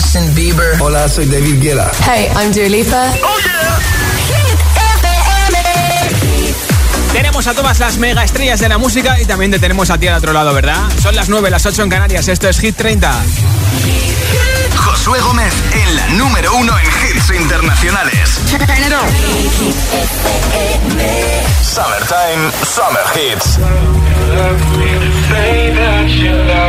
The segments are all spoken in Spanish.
Justin Bieber. Hola, soy David Guetta. Hey, I'm Dua Lipa. Oh yeah. Tenemos a todas las mega estrellas de la música y también te tenemos a ti al otro lado, ¿verdad? Son las 9, las 8 en Canarias. Esto es Hit 30. Josué Gómez en la número uno en hits internacionales. Summertime, Summer Hits. facing a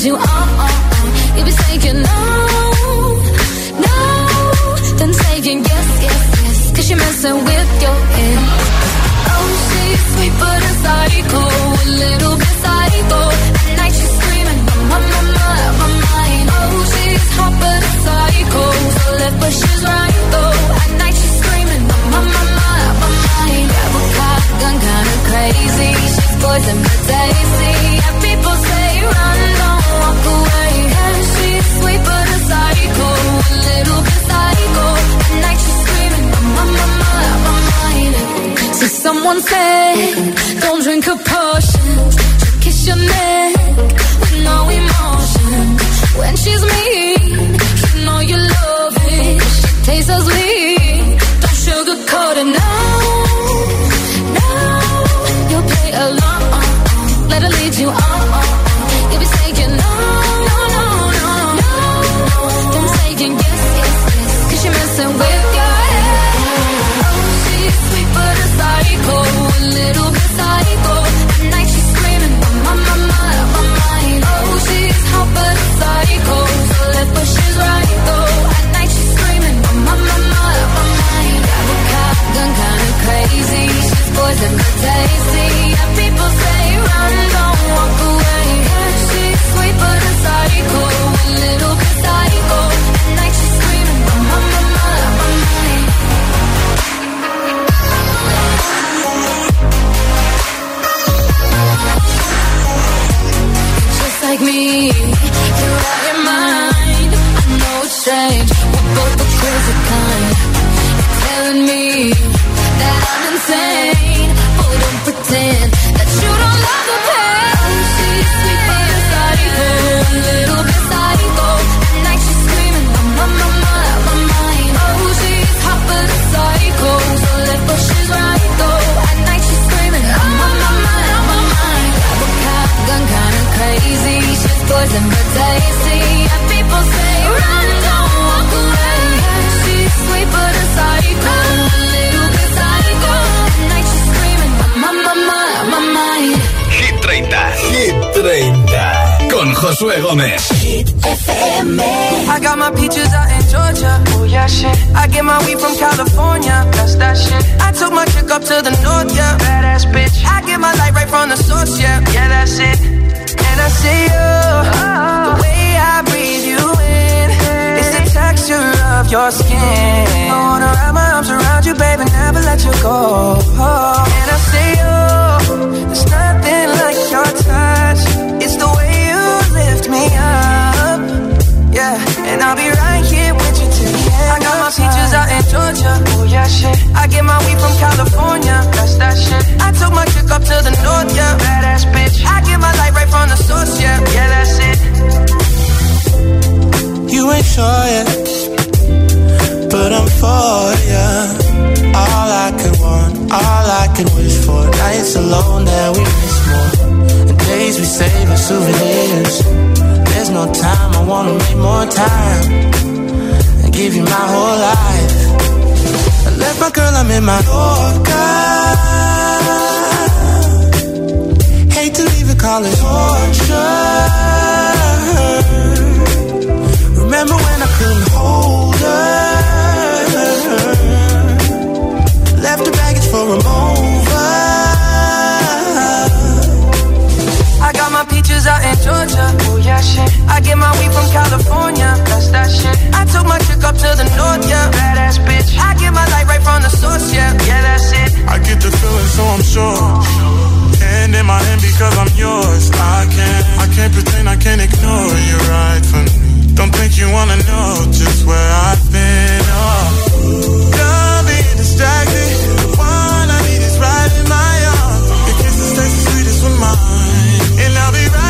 Lead you on. You'll be saying no, no, then saying yes, yes, yes. Cause you're messing with your head. Oh, she's sweet but a psycho, a little bit psycho. At night she's screaming, my, my, my, my mind. Oh, she's hot but a psycho, so left but she's right though. At night she's screaming, my, my, my, my mind. Grab a cop gun, kinda crazy. She's poison but tasty. Someone said, don't drink a potion. Kiss your neck with no emotion. When she's mean, you know you love it. She tastes so sweet the good days. Souvenirs. There's no time, I wanna make more time. And give you my whole life. I left my girl, I'm in my Yorker. Hate to leave it, call it torture. I get my weed from California. That's that shit. I took my chick up to the north, yeah. Badass bitch. I get my light right from the source, yeah. Yeah, that's it. I get the feeling, so I'm sure. Hand in my hand because I'm yours. I can't, I can't pretend I can't ignore you right from me. Don't think you wanna know just where I've been. Oh. Done being distracted. The one I need is right in my arms. Your kisses taste the sweetest with mine, and I'll be right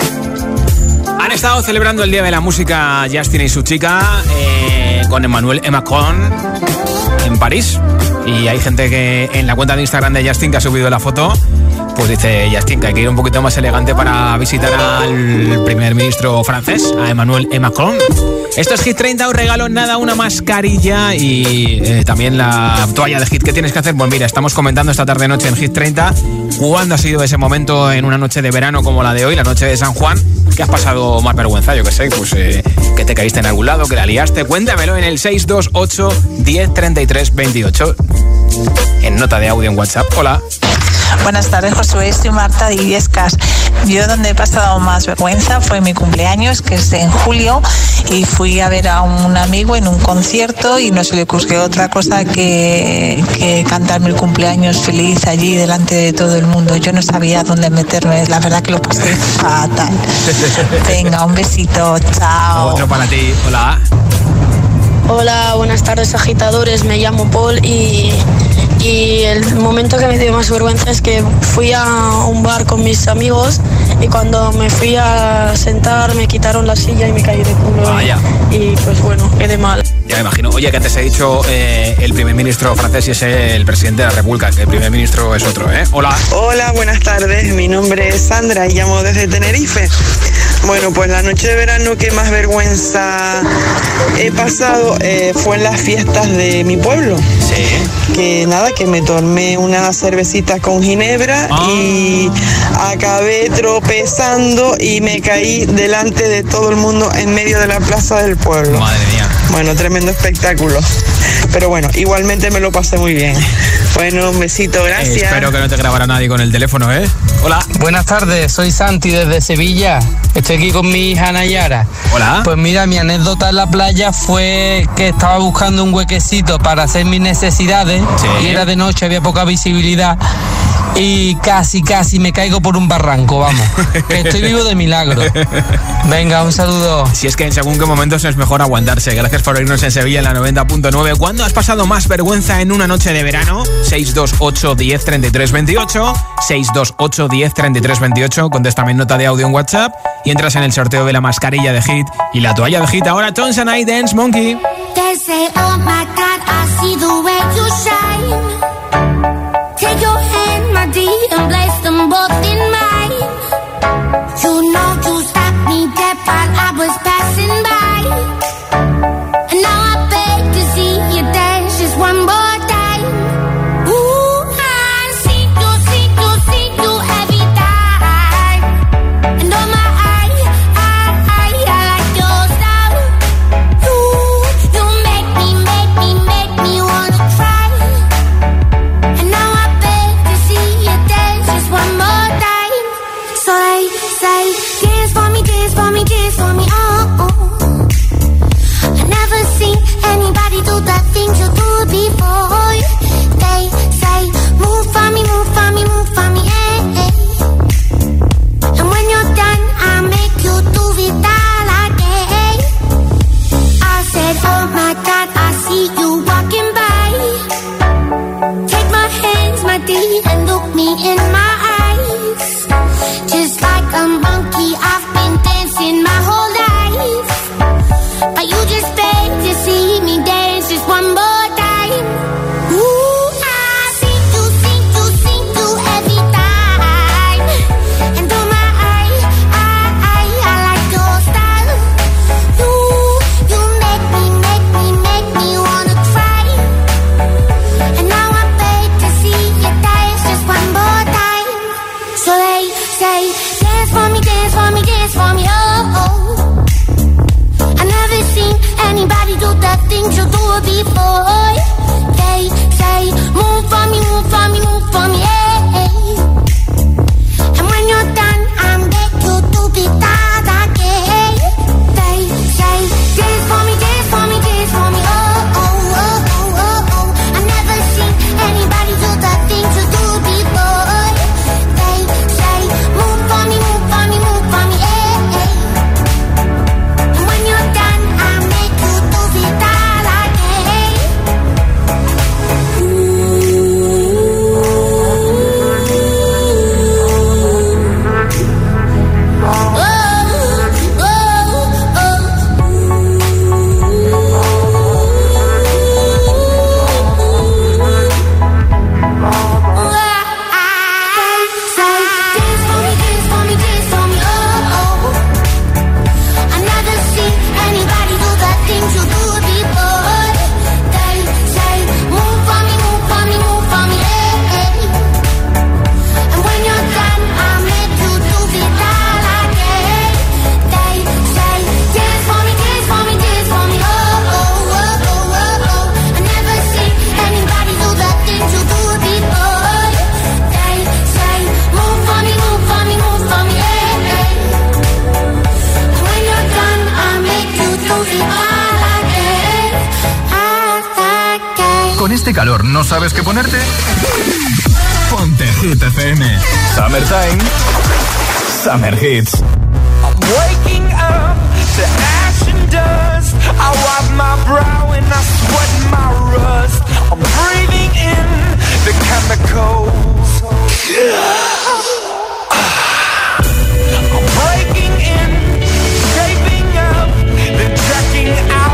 Han estado celebrando el Día de la Música Justin y su chica eh, con Emmanuel Macron en París. Y hay gente que en la cuenta de Instagram de Justin que ha subido la foto, pues dice Justin que hay que ir un poquito más elegante para visitar al primer ministro francés, a Emmanuel Macron. Esto es Hit 30, os regalo nada, una mascarilla y eh, también la toalla de Hit. ¿Qué tienes que hacer? Pues mira, estamos comentando esta tarde noche en Hit 30 cuándo ha sido ese momento en una noche de verano como la de hoy, la noche de San Juan, que has pasado más vergüenza, yo que sé, pues eh, que te caíste en algún lado, que la liaste. Cuéntamelo en el 628 10 33 28 en nota de audio en WhatsApp. Hola. Buenas tardes, Josué. Soy Marta de Illescas. Yo donde he pasado más vergüenza fue mi cumpleaños, que es en julio, y fui a ver a un amigo en un concierto y no se le ocurrió otra cosa que, que cantarme el cumpleaños feliz allí delante de todo el mundo. Yo no sabía dónde meterme, la verdad que lo pasé fatal. Venga, un besito, chao. Otro para ti. Hola. Hola, buenas tardes agitadores, me llamo Paul y, y el momento que me dio más vergüenza es que fui a un bar con mis amigos y cuando me fui a sentar me quitaron la silla y me caí de culo. Vaya. Y pues bueno, quedé mal. Ya me imagino. Oye, que antes he dicho eh, el primer ministro francés y es el presidente de la República, que el primer ministro es otro, ¿eh? Hola. Hola, buenas tardes. Mi nombre es Sandra y llamo desde Tenerife. Bueno, pues la noche de verano que más vergüenza he pasado eh, fue en las fiestas de mi pueblo. Sí. Que nada, que me tomé una cervecita con ginebra Ah. y acabé tropezando y me caí delante de todo el mundo en medio de la plaza del pueblo. Madre mía. Bueno, tremendo espectáculo. Pero bueno, igualmente me lo pasé muy bien. Bueno, un besito, eh, gracias. Espero que no te grabara nadie con el teléfono, ¿eh? Hola. Buenas tardes, soy Santi desde Sevilla. Estoy aquí con mi hija Nayara. Hola. Pues mira, mi anécdota en la playa fue que estaba buscando un huequecito para hacer mis necesidades y era de noche, había poca visibilidad y casi, casi me caigo por un barranco, vamos. Estoy vivo de milagro. Venga, un saludo. Si es que en según qué momentos es mejor aguantarse. Gracias gracias por oírnos en Sevilla en la 90.9. ¿Cuándo has pasado más vergüenza en una noche de verano? 628 10 33 28. 628 10 33 28. Contéstame nota de audio en WhatsApp y entras en el sorteo de la mascarilla de Hit y la toalla de Hit. Ahora, Johnson I Dance Monkey. este calor no sabes qué ponerte? Ponte Hit FM. Summertime. Summer Hits. I'm waking up to ash and dust. I wipe my brow and I sweat my rust. I'm breathing in the chemicals. I'm breaking in, shaping up, then checking out.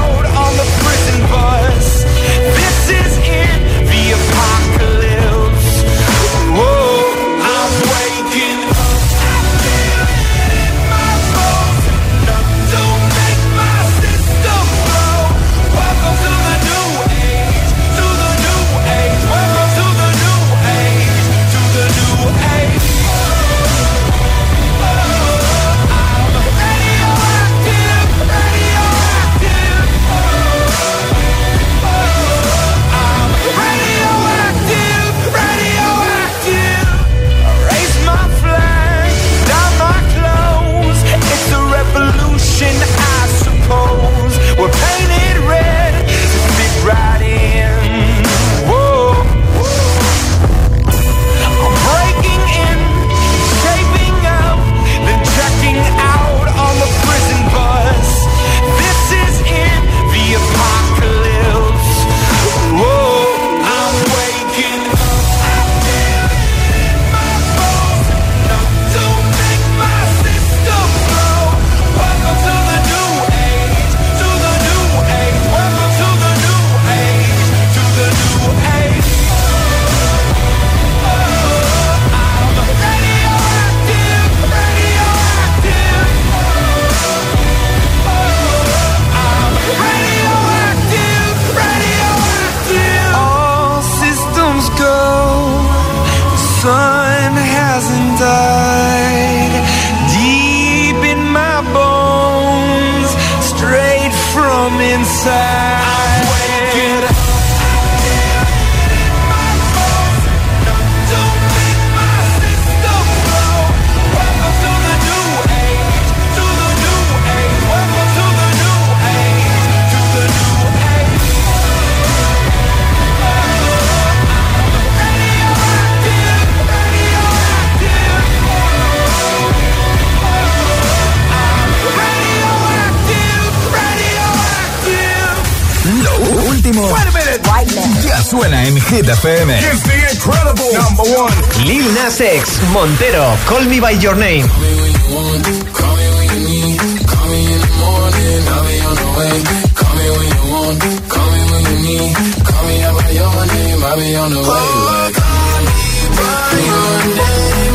Call me by your name,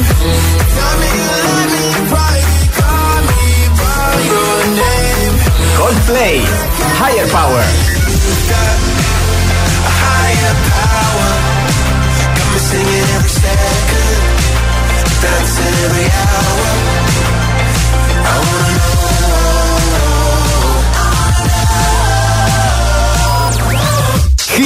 tell me you let me private, call me by your name. Coldplay, Higher Power.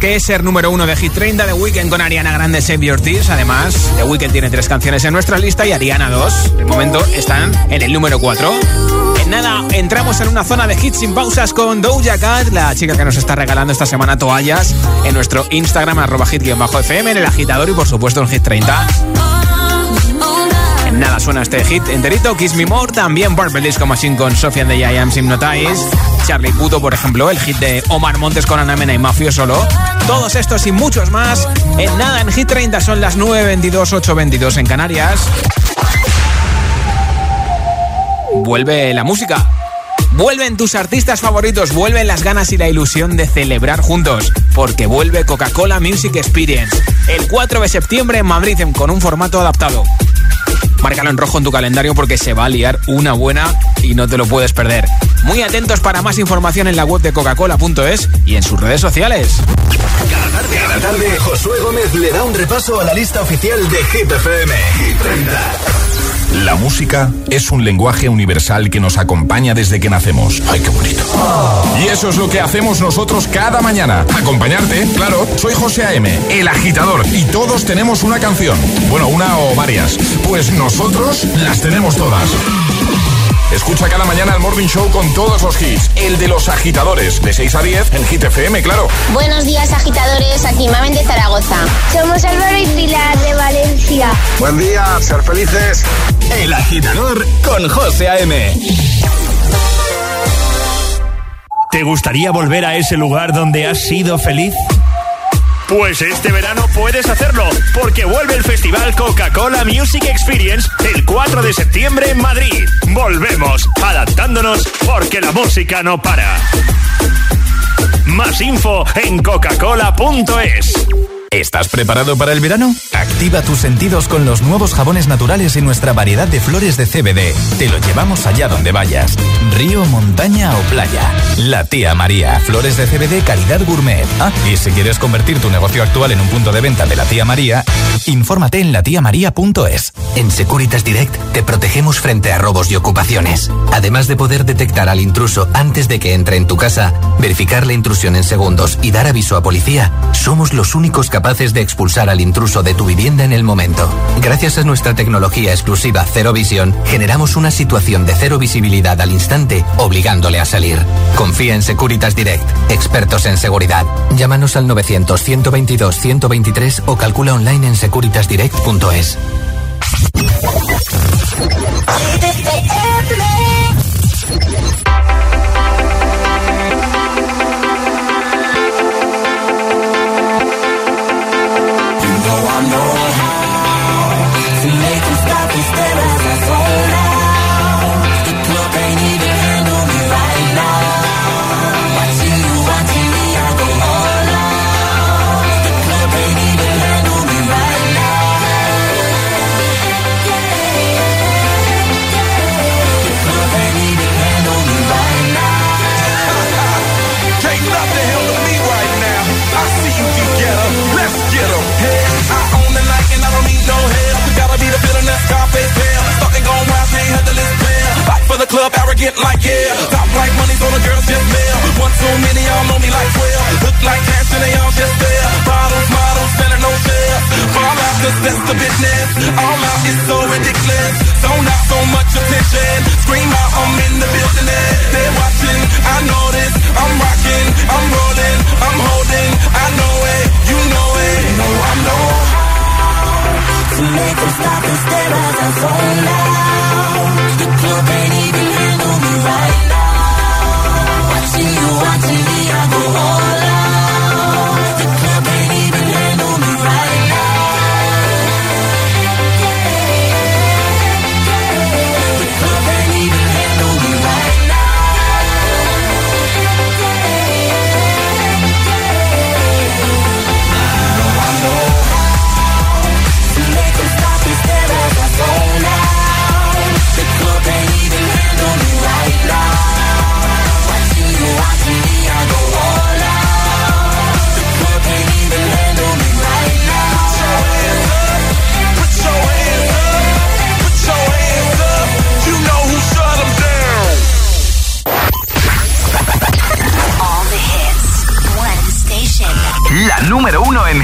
Que es ser número uno de Hit 30 de Weekend con Ariana Grande Save Your Tears. Además, The Weekend tiene tres canciones en nuestra lista y Ariana dos. De momento están en el número 4. En nada, entramos en una zona de hits sin pausas con Doja Cat, la chica que nos está regalando esta semana toallas en nuestro Instagram, arroba hit-fm, en el agitador y por supuesto en Hit 30. En nada suena este hit enterito, Kiss Me More, también Purple Disco Machine con Sophie and the Giants Hypnotize, Charlie Puto, por ejemplo, el hit de Omar Montes con Ana Mena y Mafio solo. Todos estos y muchos más en nada en Hit 30 son las 9.22, 8.22 en Canarias. Vuelve la música. Vuelven tus artistas favoritos, vuelven las ganas y la ilusión de celebrar juntos, porque vuelve Coca-Cola Music Experience el 4 de septiembre en Madrid con un formato adaptado. Márcalo en rojo en tu calendario porque se va a liar una buena y no te lo puedes perder. Muy atentos para más información en la web de coca-cola.es y en sus redes sociales. Cada tarde, cada tarde, Josué Gómez le da un repaso a la lista oficial de Hit FM. Hit 30. La música es un lenguaje universal que nos acompaña desde que nacemos. ¡Ay, qué bonito! Y eso es lo que hacemos nosotros cada mañana. Acompañarte, claro. Soy José A.M., el agitador, y todos tenemos una canción. Bueno, una o varias. Pues nosotros las tenemos todas. Escucha cada mañana el Morning Show con todos los hits. El de los agitadores, de 6 a 10 en Hit FM, claro. Buenos días, agitadores. Aquí Mamen de Zaragoza. Somos Álvaro y Pilar de Valencia. Buen día, ser felices. El agitador con José A.M. ¿Te gustaría volver a ese lugar donde has sido feliz? Pues este verano puedes hacerlo, porque vuelve el festival Coca-Cola Music Experience el 4 de septiembre en Madrid. Volvemos, adaptándonos, porque la música no para. Más info en coca-cola.es. ¿Estás preparado para el verano? Activa tus sentidos con los nuevos jabones naturales y nuestra variedad de flores de CBD. Te lo llevamos allá donde vayas. Río, montaña o playa. La tía María. Flores de CBD calidad gourmet. Ah, y si quieres convertir tu negocio actual en un punto de venta de la tía María, infórmate en latiamaría.es. En Securitas Direct te protegemos frente a robos y ocupaciones. Además de poder detectar al intruso antes de que entre en tu casa, verificar la intrusión en segundos y dar aviso a policía, somos los únicos capaces capaces de expulsar al intruso de tu vivienda en el momento. Gracias a nuestra tecnología exclusiva Cero Visión, generamos una situación de cero visibilidad al instante, obligándole a salir. Confía en Securitas Direct, expertos en seguridad. Llámanos al 900-122-123 o calcula online en securitasdirect.es.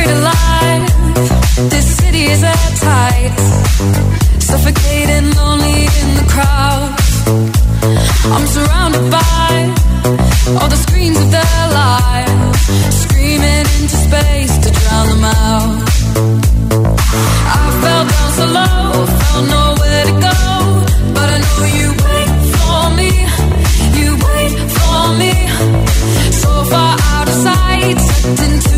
Buried alive. This city is at tight. Suffocating, lonely in the crowd. I'm surrounded by all the screens of their lives, screaming into space to drown them out. I fell down so low, found nowhere to go, but I know you wait for me. You wait for me. So far out of sight,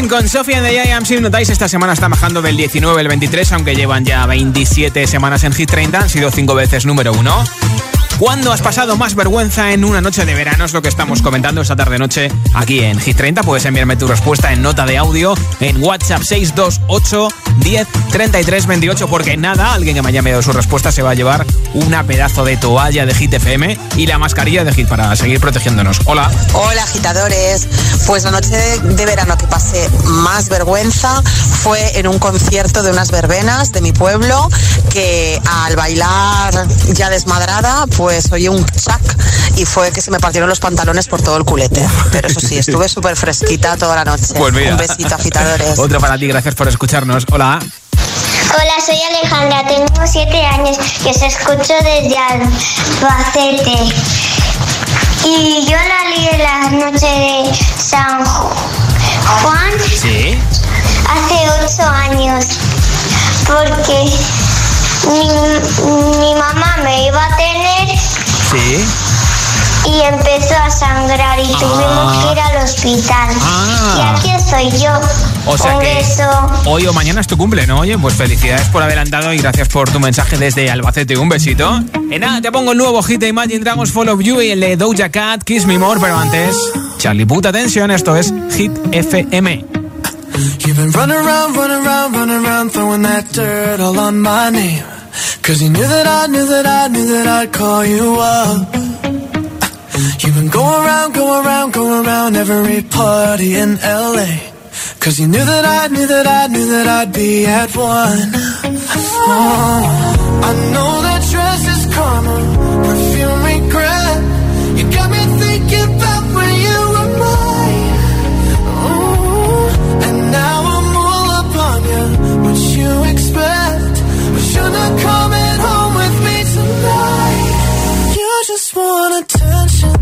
Con Sofía en The Am. Si notáis, esta semana está bajando del 19 al 23, aunque llevan ya 27 semanas en Hit 30. Han sido 5 veces número 1. ¿Cuándo has pasado más vergüenza en una noche de verano? Es lo que estamos comentando esta tarde-noche aquí en Hit 30. Puedes enviarme tu respuesta en nota de audio en WhatsApp 628 10 33 28. Porque nada, alguien que me haya enviado su respuesta se va a llevar una pedazo de toalla de Hit FM y la mascarilla de Hit para seguir protegiéndonos. Hola. Hola, agitadores. Pues la noche de verano que pasé más vergüenza fue en un concierto de unas verbenas de mi pueblo que al bailar ya desmadrada, pues oye un chac y fue que se me partieron los pantalones por todo el culete. Pero eso sí, estuve súper fresquita toda la noche. Pues un besito, agitadores. Otro para ti, gracias por escucharnos. Hola. Hola, soy Alejandra, tengo siete años y os escucho desde Albacete. Y yo la lié la noche de San Juan ¿Sí? hace ocho años. Porque mi, mi mamá me iba a tener. Sí. Y empezó a sangrar y tuvimos que ir al hospital. Ah. Y aquí estoy yo. O sea Un que beso. hoy o mañana es tu cumple, ¿no? Oye, pues felicidades por adelantado y gracias por tu mensaje desde Albacete. Un besito. Y nada, te pongo el nuevo hit de Imagine Dragons Follow You y el de Doja Cat, Kiss Me More, pero antes, Charlie, puta atención, esto es Hit FM. You've been running around, running around, running around, throwing that dirt all on my name. Cause you knew that I knew that I knew that I'd call you up. You've been going around, going around, going around every party in LA. Cause you knew that I knew that I knew that I'd be at one. Oh, I know that dress is karma, just want attention.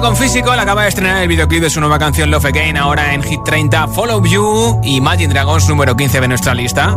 Con físico, acaba de estrenar el videoclip de su nueva canción Love Again, ahora en Hit 30, Follow You y Imagine Dragons número 15 de nuestra lista.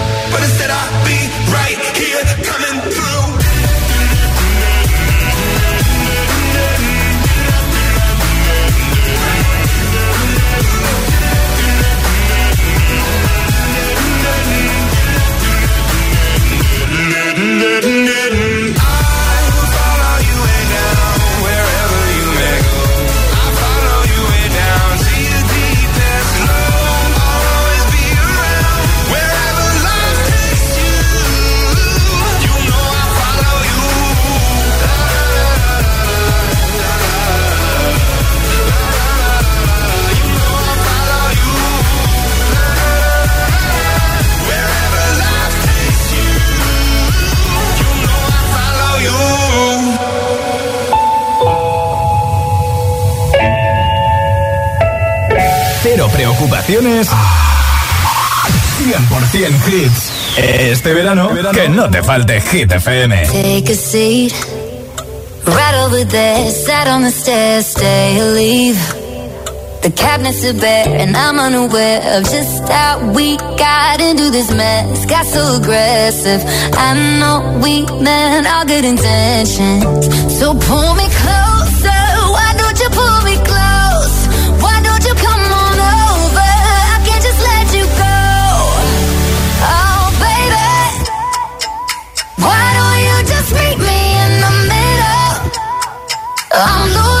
Este, este verano, que no te falte Hit FM. Take a seat, right over there, sat on the stairs, stay or leave. The cabinets are bare, and I'm unaware of just how we got into this mess. Got so aggressive. I know we meant all good intentions. So pull me close. I'm losing.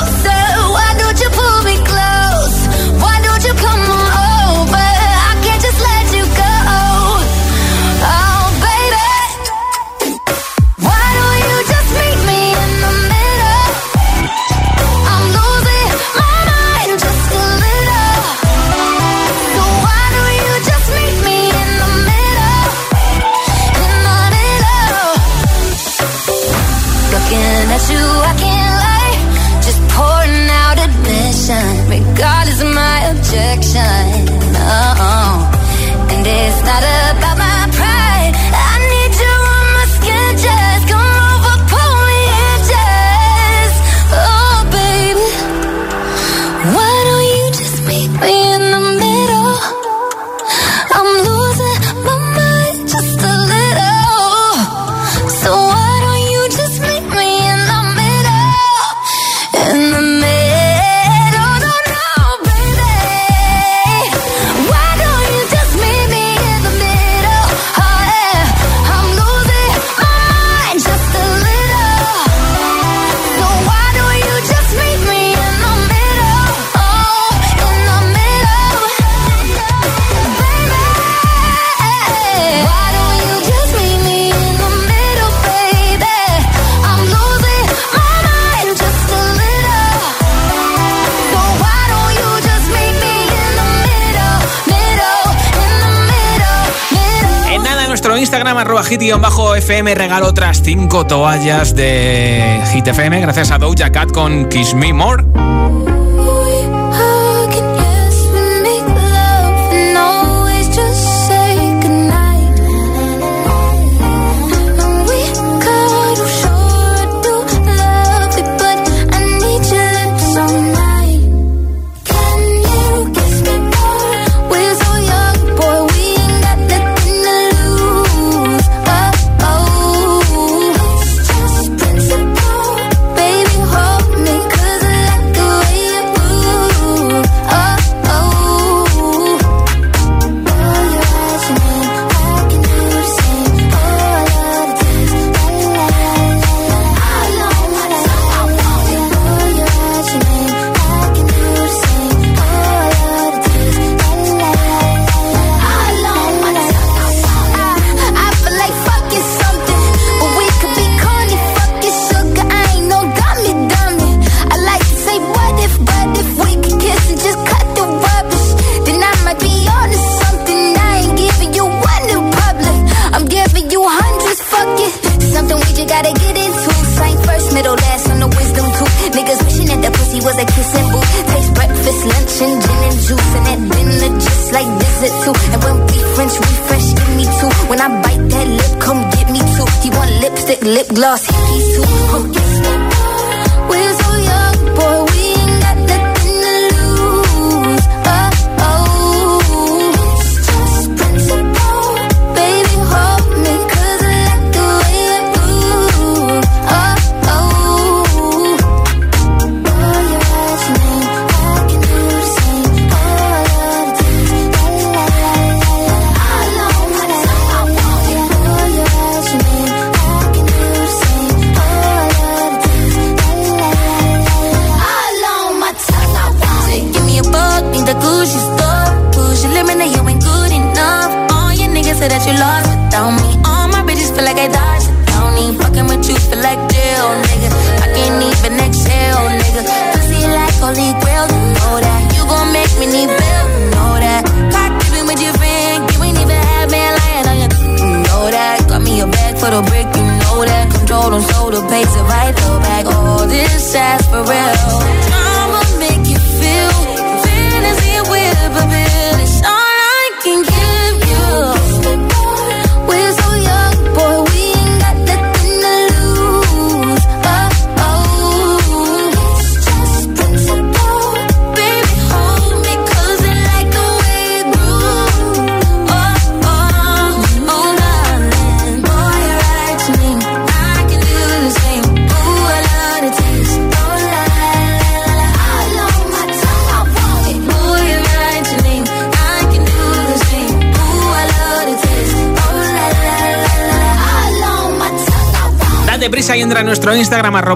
arroba hit-fm regaló otras 5 toallas de Hit FM gracias a Doja Cat con Kiss Me More.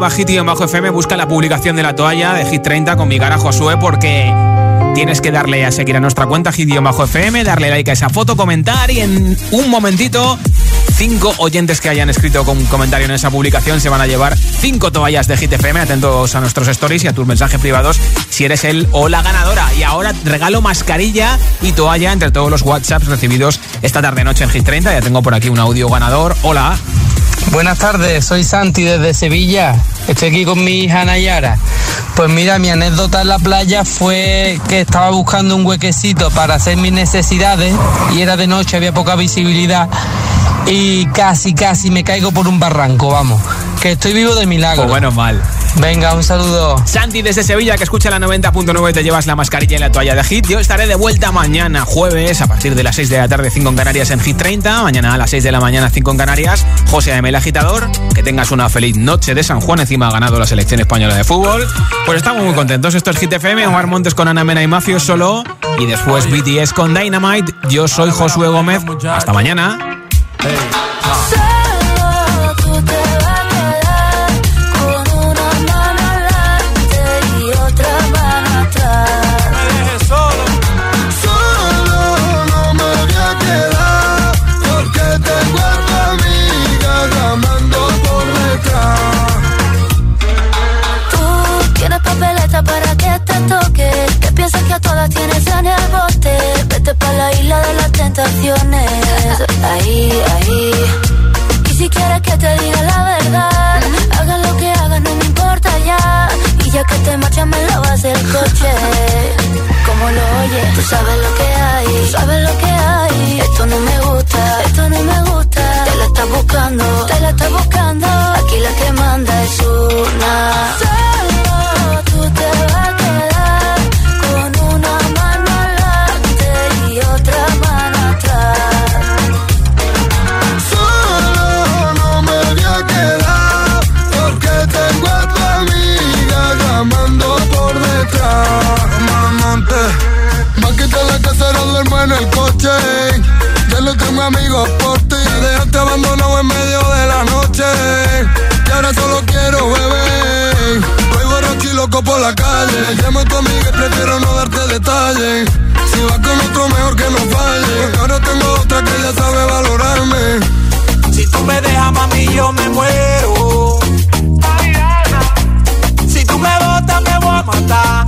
Instagram, arroba hit-fm, busca la publicación de la toalla de Hit 30 con mi cara Josué, porque tienes que darle a seguir a nuestra cuenta hit-fm, darle like a esa foto, comentar y en un momentito... Cinco oyentes que hayan escrito con un comentario en esa publicación se van a llevar cinco toallas de Hit FM. Atentos a nuestros stories y a tus mensajes privados si eres el o la ganadora. Y ahora regalo mascarilla y toalla entre todos los WhatsApps recibidos esta tarde-noche en Hit 30. Ya tengo por aquí un audio ganador. Hola. Buenas tardes, soy Santi desde Sevilla. Estoy aquí con mi hija Nayara. Pues mira, mi anécdota en la playa fue que estaba buscando un huequecito para hacer mis necesidades y era de noche, había poca visibilidad y casi, casi me caigo por un barranco, vamos. Que estoy vivo de milagro. Pues bueno, mal. Venga, un saludo. Santi desde Sevilla, que escucha la 90.9, te llevas la mascarilla y la toalla de Hit. Yo estaré de vuelta mañana, jueves, a partir de las 6 de la tarde, 5 en Canarias en Hit 30. Mañana a las 6 de la mañana, 5 en Canarias. José A.M. el agitador. Que tengas una feliz noche de San Juan. Encima ha ganado la selección española de fútbol. Pues estamos muy contentos. Esto es Hit FM. Omar Montes con Ana Mena y Mafio solo. Y después BTS con Dynamite. Yo soy Josué Gómez. Hasta mañana. Todas tienes en el bote. Vete pa' la isla de las tentaciones. Ahí, ahí. Y si quieres que te diga la verdad, haga lo que hagas, no me importa ya. Y ya que te marchas, me lavas el coche. Como lo oyes, tú sabes lo que hay. Sabes lo que hay. Esto no me gusta, esto no me gusta. Te la estás buscando, te la estás buscando. Aquí la que manda es una. Amigos por ti. Me dejaste abandonado en medio de la noche. Y ahora solo quiero beber. Voy borracho y loco por la calle. Llamo a tu amiga y prefiero no darte detalles. Si vas con otro, mejor que no falle. Porque ahora tengo otra que ya sabe valorarme. Si tú me dejas, mami, yo me muero. Si tú me botas, me voy a matar.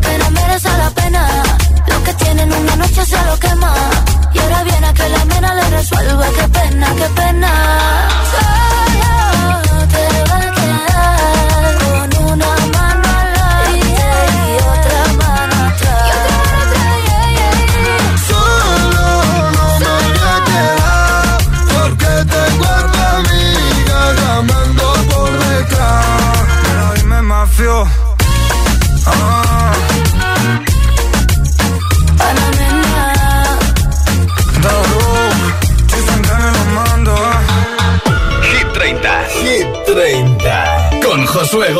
que no merece la pena. Lo que tienen una noche se lo quema. Y ahora viene a que la mena le resuelva. Qué pena, qué pena. Solo te va a